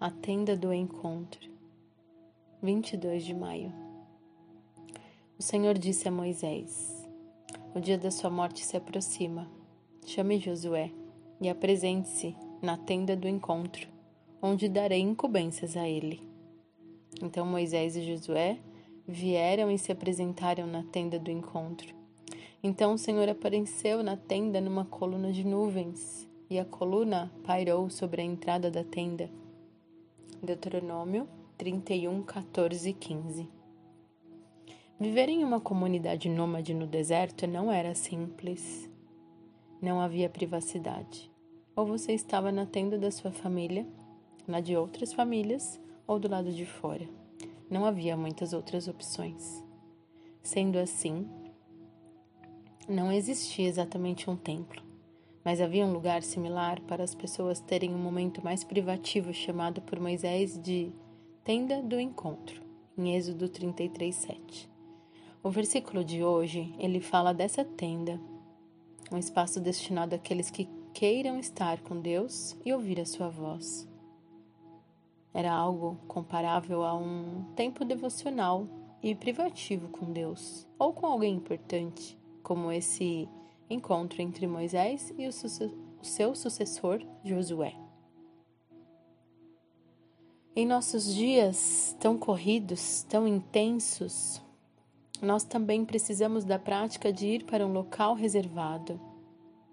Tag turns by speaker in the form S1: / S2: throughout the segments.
S1: A tenda do encontro. 22 de maio. O Senhor disse a Moisés: O dia da sua morte se aproxima. Chame Josué e apresente-se na tenda do encontro, onde darei incumbências a ele. Então Moisés e Josué vieram e se apresentaram na tenda do encontro. Então o Senhor apareceu na tenda numa coluna de nuvens, e a coluna pairou sobre a entrada da tenda. Deuteronômio 31, 14 e 15. Viver em uma comunidade nômade no deserto não era simples. Não havia privacidade. Ou você estava na tenda da sua família, na de outras famílias, ou do lado de fora. Não havia muitas outras opções. Sendo assim, não existia exatamente um templo mas havia um lugar similar para as pessoas terem um momento mais privativo chamado por Moisés de tenda do encontro, em Êxodo 33:7. O versículo de hoje, ele fala dessa tenda, um espaço destinado àqueles que queiram estar com Deus e ouvir a sua voz. Era algo comparável a um tempo devocional e privativo com Deus, ou com alguém importante, como esse encontro entre Moisés e o, seu sucessor Josué. Em nossos dias tão corridos, tão intensos, nós também precisamos da prática de ir para um local reservado,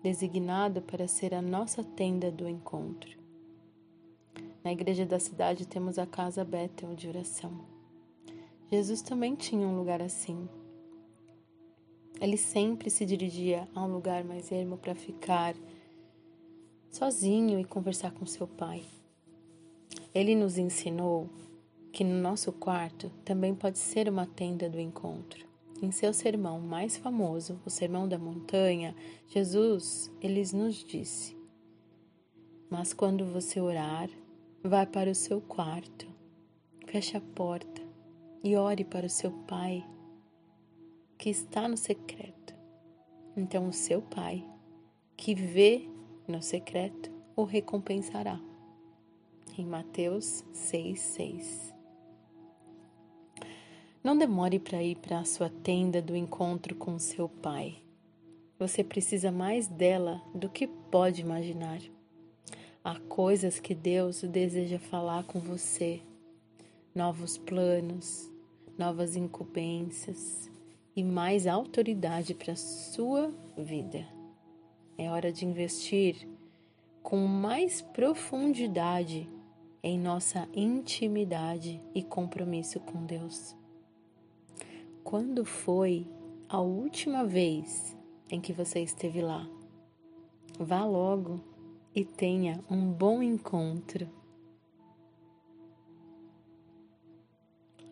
S1: designado para ser a nossa tenda do encontro. Na igreja da cidade temos a casa Bethel de oração. Jesus também tinha um lugar assim, ele sempre se dirigia a um lugar mais ermo para ficar sozinho e conversar com seu pai. Ele nos ensinou que no nosso quarto também pode ser uma tenda do encontro. Em seu sermão mais famoso, o Sermão da Montanha, Jesus, ele nos disse: Mas quando você orar, vá para o seu quarto, feche a porta e ore para o seu pai que está no secreto. Então o seu Pai, que vê no secreto, o recompensará. Em Mateus 6,6. Não demore para ir para a sua tenda do encontro com seu Pai. Você precisa mais dela do que pode imaginar. Há coisas que Deus deseja falar com você, novos planos, novas incumbências, e mais autoridade para sua vida. É hora de investir com mais profundidade em nossa intimidade e compromisso com Deus. Quando foi a última vez em que você esteve lá? Vá logo e tenha um bom encontro.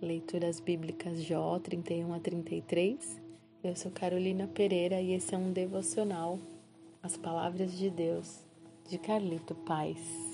S1: Leituras Bíblicas Jó 31 a 33. Eu sou Carolina Pereira e esse é um devocional As Palavras de Deus, de Carlito Paz.